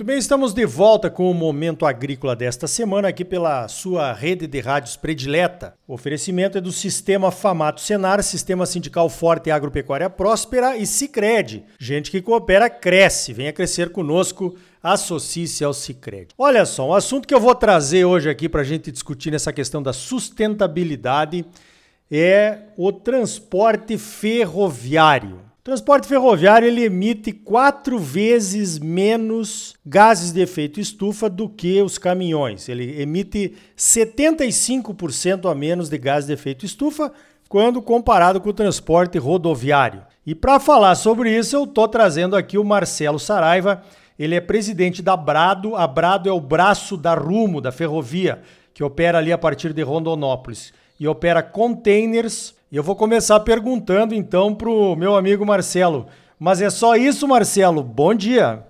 Muito bem, estamos de volta com o Momento Agrícola desta semana aqui pela sua rede de rádios predileta. O oferecimento é do Sistema Famato Senar, Sistema Sindical Forte e Agropecuária Próspera e Cicred. Gente que coopera, cresce. Venha crescer conosco, associe-se ao Cicred. Olha só, um assunto que eu vou trazer hoje aqui para a gente discutir nessa questão da sustentabilidade é o transporte ferroviário. O transporte ferroviário ele emite quatro vezes menos gases de efeito estufa do que os caminhões. Ele emite 75% a menos de gases de efeito estufa quando comparado com o transporte rodoviário. E para falar sobre isso, eu estou trazendo aqui o Marcelo Saraiva. Ele é presidente da Brado. A Brado é o braço da Rumo, da ferrovia, que opera ali a partir de Rondonópolis e opera containers e eu vou começar perguntando então para o meu amigo Marcelo. Mas é só isso, Marcelo. Bom dia.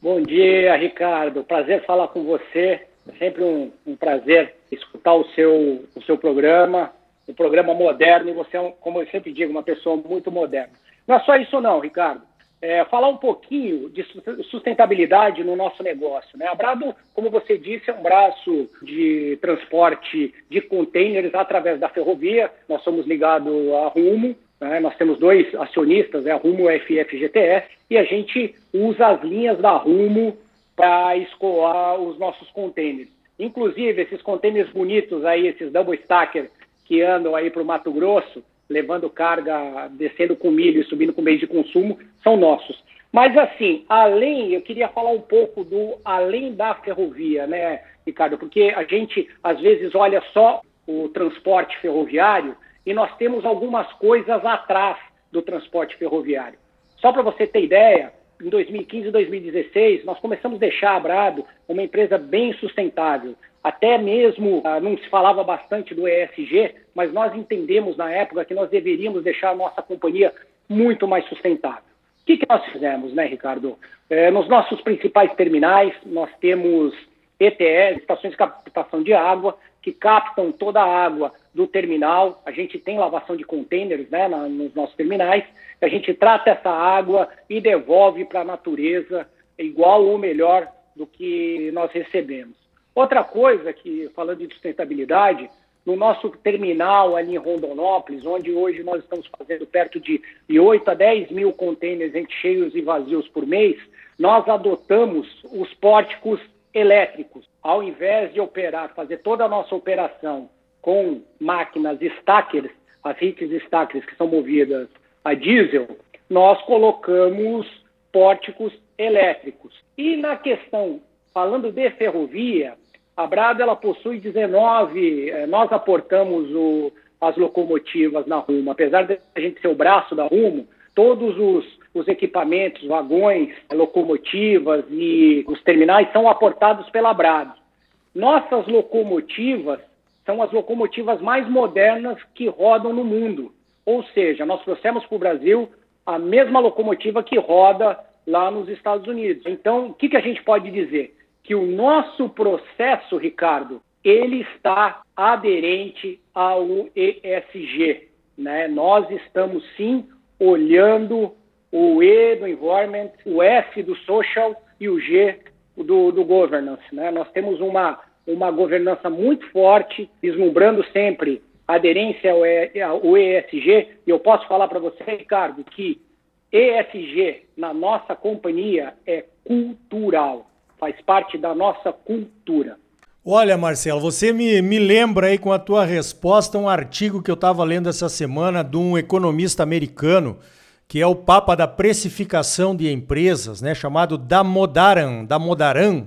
Bom dia, Ricardo. Prazer falar com você. É sempre um, um prazer escutar o seu, o seu programa, um programa moderno. E você é, como eu sempre digo, uma pessoa muito moderna. Não é só isso não, Ricardo é, falar um pouquinho de sustentabilidade no nosso negócio. Né? A Brado, como você disse, é um braço de transporte de containers através da ferrovia. Nós somos ligados à Rumo, né? nós temos dois acionistas, né? a Rumo a FFGTS, e a gente usa as linhas da Rumo para escoar os nossos containers. Inclusive, esses containers bonitos aí, esses double stacker que andam aí para o Mato Grosso, levando carga, descendo com milho e subindo com bens de consumo, são nossos. Mas assim, além, eu queria falar um pouco do além da ferrovia, né, Ricardo? Porque a gente às vezes olha só o transporte ferroviário e nós temos algumas coisas atrás do transporte ferroviário. Só para você ter ideia, em 2015 e 2016, nós começamos a deixar a Brado uma empresa bem sustentável. Até mesmo ah, não se falava bastante do ESG, mas nós entendemos na época que nós deveríamos deixar a nossa companhia muito mais sustentável. O que, que nós fizemos, né, Ricardo? É, nos nossos principais terminais, nós temos ETS, estações de captação de água, que captam toda a água do terminal. A gente tem lavação de contêineres né, nos nossos terminais. A gente trata essa água e devolve para a natureza igual ou melhor do que nós recebemos. Outra coisa que, falando de sustentabilidade, no nosso terminal ali em Rondonópolis, onde hoje nós estamos fazendo perto de, de 8 a 10 mil contêineres entre cheios e vazios por mês, nós adotamos os pórticos elétricos. Ao invés de operar, fazer toda a nossa operação com máquinas stackers, as HITs stackers que são movidas a diesel, nós colocamos pórticos elétricos. E na questão, falando de ferrovia, a Brado ela possui 19, eh, nós aportamos o, as locomotivas na Rumo, apesar de a gente ser o braço da Rumo, todos os, os equipamentos, vagões, locomotivas e os terminais são aportados pela Brado. Nossas locomotivas são as locomotivas mais modernas que rodam no mundo. Ou seja, nós trouxemos para o Brasil a mesma locomotiva que roda lá nos Estados Unidos. Então, o que, que a gente pode dizer? Que o nosso processo, Ricardo, ele está aderente ao ESG. Né? Nós estamos sim olhando o E do environment, o S do social e o G do, do governance. Né? Nós temos uma, uma governança muito forte, vislumbrando sempre aderência ao, e, ao ESG. E eu posso falar para você, Ricardo, que ESG na nossa companhia é cultural faz parte da nossa cultura. Olha, Marcelo, você me, me lembra aí com a tua resposta um artigo que eu estava lendo essa semana de um economista americano, que é o papa da precificação de empresas, né, chamado Damodaran, Damodaran,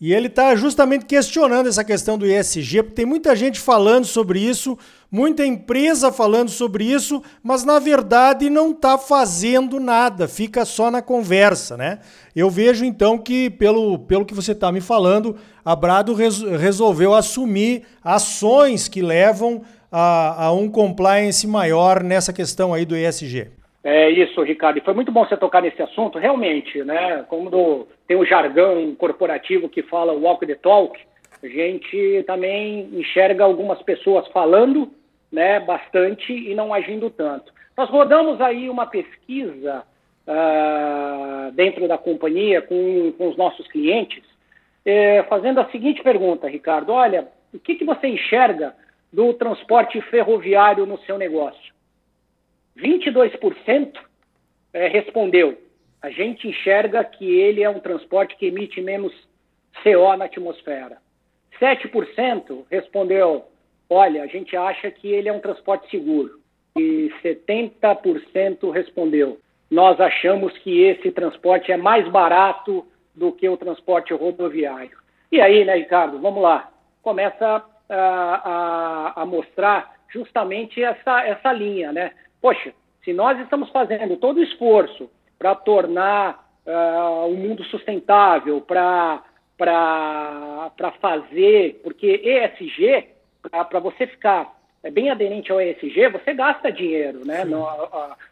e ele está justamente questionando essa questão do ESG, porque tem muita gente falando sobre isso, muita empresa falando sobre isso, mas na verdade não está fazendo nada, fica só na conversa, né? Eu vejo então que, pelo, pelo que você está me falando, a Brado res, resolveu assumir ações que levam a, a um compliance maior nessa questão aí do ESG. É isso, Ricardo. E foi muito bom você tocar nesse assunto, realmente, né? Como do, tem o jargão corporativo que fala walk the talk, a gente também enxerga algumas pessoas falando, né, bastante e não agindo tanto. Nós rodamos aí uma pesquisa uh, dentro da companhia com, com os nossos clientes, é, fazendo a seguinte pergunta, Ricardo: olha, o que, que você enxerga do transporte ferroviário no seu negócio? 22% é, respondeu. A gente enxerga que ele é um transporte que emite menos CO na atmosfera. 7% respondeu: olha, a gente acha que ele é um transporte seguro. E 70% respondeu: nós achamos que esse transporte é mais barato do que o transporte rodoviário. E aí, né, Ricardo, vamos lá. Começa a, a, a mostrar justamente essa, essa linha, né? Poxa, se nós estamos fazendo todo o esforço para tornar uh, o mundo sustentável, para fazer, porque ESG, para você ficar é, bem aderente ao ESG, você gasta dinheiro, né? No,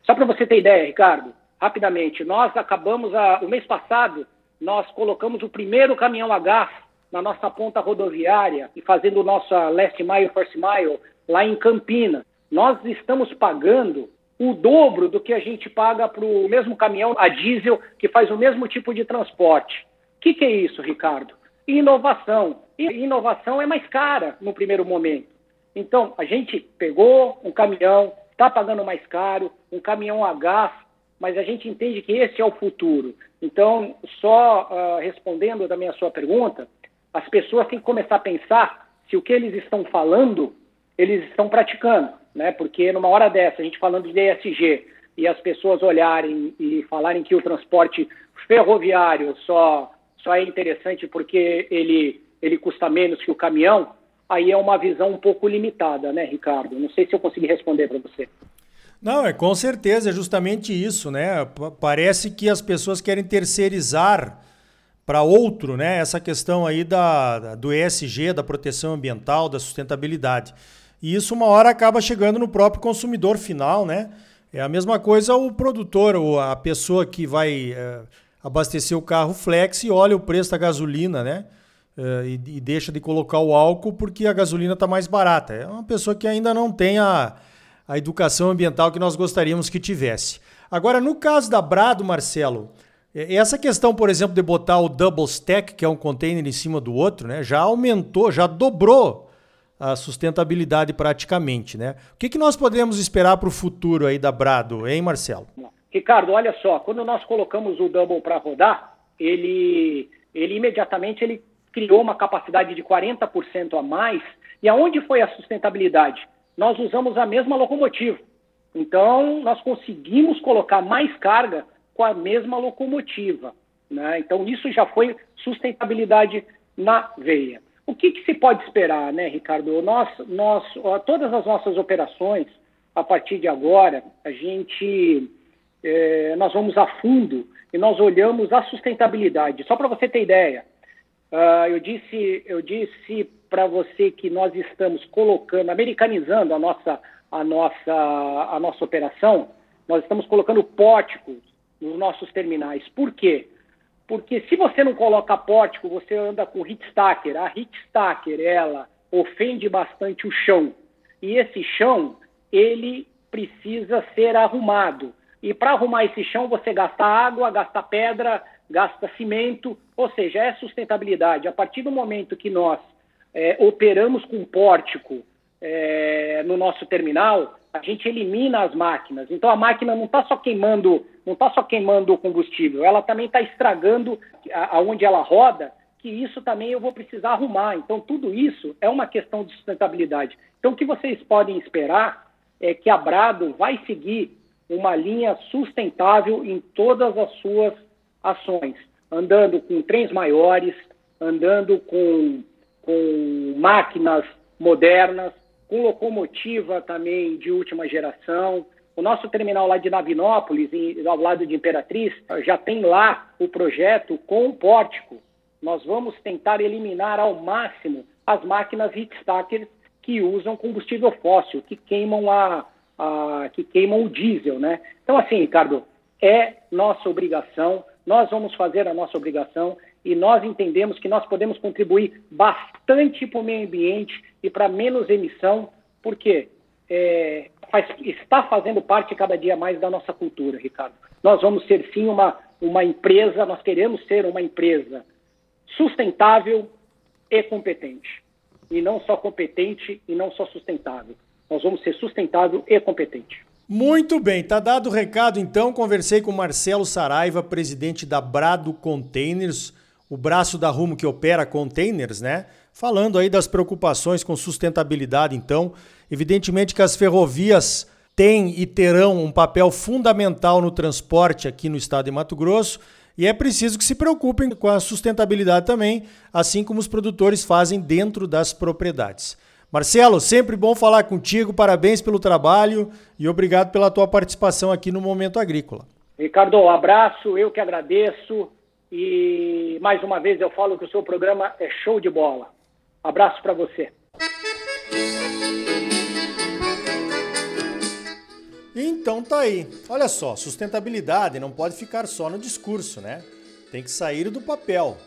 só para você ter ideia, Ricardo, rapidamente, nós acabamos, a, o mês passado, nós colocamos o primeiro caminhão a gás na nossa ponta rodoviária e fazendo o nosso last mile, first mile lá em Campinas. Nós estamos pagando o dobro do que a gente paga para o mesmo caminhão a diesel que faz o mesmo tipo de transporte. O que, que é isso, Ricardo? Inovação. E inovação é mais cara no primeiro momento. Então, a gente pegou um caminhão, está pagando mais caro, um caminhão a gás, mas a gente entende que esse é o futuro. Então, só uh, respondendo também a sua pergunta, as pessoas têm que começar a pensar se o que eles estão falando, eles estão praticando, né? Porque numa hora dessa, a gente falando de ESG e as pessoas olharem e falarem que o transporte ferroviário só, só é interessante porque ele, ele custa menos que o caminhão, aí é uma visão um pouco limitada, né, Ricardo? Não sei se eu consegui responder para você. Não, é com certeza, é justamente isso, né? Parece que as pessoas querem terceirizar para outro, né? Essa questão aí da, do ESG, da proteção ambiental, da sustentabilidade. E isso uma hora acaba chegando no próprio consumidor final, né? É a mesma coisa o produtor, ou a pessoa que vai é, abastecer o carro flex e olha o preço da gasolina, né? É, e, e, deixa de colocar o álcool porque a gasolina está mais barata. É uma pessoa que ainda não tem a a educação ambiental que nós gostaríamos que tivesse. Agora, no caso da Brado, Marcelo, essa questão, por exemplo, de botar o double stack, que é um container em cima do outro, né, já aumentou, já dobrou a sustentabilidade praticamente, né? O que, que nós podemos esperar para o futuro aí da Brado, hein, Marcelo? Ricardo, olha só, quando nós colocamos o double para rodar, ele, ele imediatamente ele criou uma capacidade de 40% a mais. E aonde foi a sustentabilidade? nós usamos a mesma locomotiva. Então, nós conseguimos colocar mais carga com a mesma locomotiva. Né? Então, isso já foi sustentabilidade na veia. O que, que se pode esperar, né, Ricardo? Nós, nós, todas as nossas operações, a partir de agora, a gente, é, nós vamos a fundo e nós olhamos a sustentabilidade. Só para você ter ideia, uh, eu disse, eu disse para você que nós estamos colocando, americanizando a nossa, a nossa, a nossa operação, nós estamos colocando pórticos nos nossos terminais. Por quê? Porque se você não coloca pórtico, você anda com hit stacker. A hit stacker, ela ofende bastante o chão. E esse chão, ele precisa ser arrumado. E para arrumar esse chão, você gasta água, gasta pedra, gasta cimento, ou seja, é sustentabilidade. A partir do momento que nós é, operamos com pórtico é, no nosso terminal, a gente elimina as máquinas. Então a máquina não está só queimando, não está só queimando o combustível, ela também está estragando aonde ela roda, que isso também eu vou precisar arrumar. Então tudo isso é uma questão de sustentabilidade. Então o que vocês podem esperar é que a Brado vai seguir uma linha sustentável em todas as suas ações, andando com trens maiores, andando com com máquinas modernas, com locomotiva também de última geração. O nosso terminal lá de Navinópolis, ao lado de Imperatriz, já tem lá o projeto com o pórtico. Nós vamos tentar eliminar ao máximo as máquinas heat stackers que usam combustível fóssil, que queimam a, a, que queimam o diesel, né? Então assim, Ricardo, é nossa obrigação, nós vamos fazer a nossa obrigação e nós entendemos que nós podemos contribuir bastante para o meio ambiente e para menos emissão, porque é, faz, está fazendo parte cada dia mais da nossa cultura, Ricardo. nós vamos ser sim uma, uma empresa, nós queremos ser uma empresa sustentável e competente. E não só competente e não só sustentável. Nós vamos ser sustentável e competente. Muito bem, tá dado o recado então. Conversei com Marcelo Saraiva, presidente da Brado Containers, o braço da Rumo que opera containers, né? Falando aí das preocupações com sustentabilidade, então. Evidentemente que as ferrovias têm e terão um papel fundamental no transporte aqui no estado de Mato Grosso. E é preciso que se preocupem com a sustentabilidade também, assim como os produtores fazem dentro das propriedades. Marcelo, sempre bom falar contigo, parabéns pelo trabalho e obrigado pela tua participação aqui no Momento Agrícola. Ricardo, um abraço, eu que agradeço e mais uma vez eu falo que o seu programa é show de bola. Abraço para você. Então tá aí. Olha só, sustentabilidade não pode ficar só no discurso, né? Tem que sair do papel.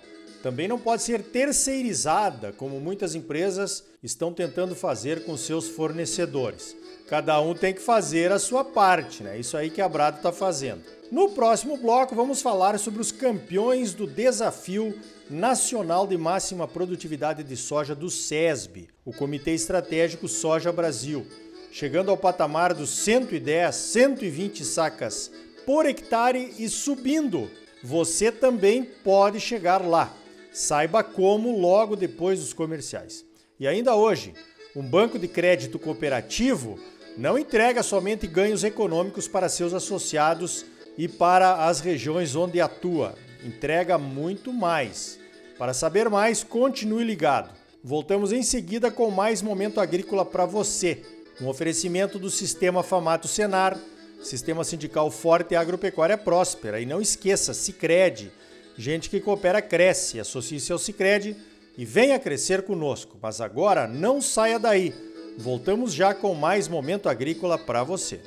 Também não pode ser terceirizada, como muitas empresas estão tentando fazer com seus fornecedores. Cada um tem que fazer a sua parte, né? Isso aí que a Brado está fazendo. No próximo bloco, vamos falar sobre os campeões do desafio nacional de máxima produtividade de soja do SESB, o Comitê Estratégico Soja Brasil, chegando ao patamar dos 110, 120 sacas por hectare e subindo. Você também pode chegar lá. Saiba como logo depois dos comerciais. E ainda hoje, um banco de crédito cooperativo não entrega somente ganhos econômicos para seus associados e para as regiões onde atua, entrega muito mais. Para saber mais, continue ligado. Voltamos em seguida com mais momento agrícola para você. Um oferecimento do Sistema Famato Senar, Sistema Sindical Forte e Agropecuária Próspera. E não esqueça, Sicredi Gente que coopera cresce. Associe-se ao Cicred e venha crescer conosco. Mas agora não saia daí. Voltamos já com mais momento agrícola para você.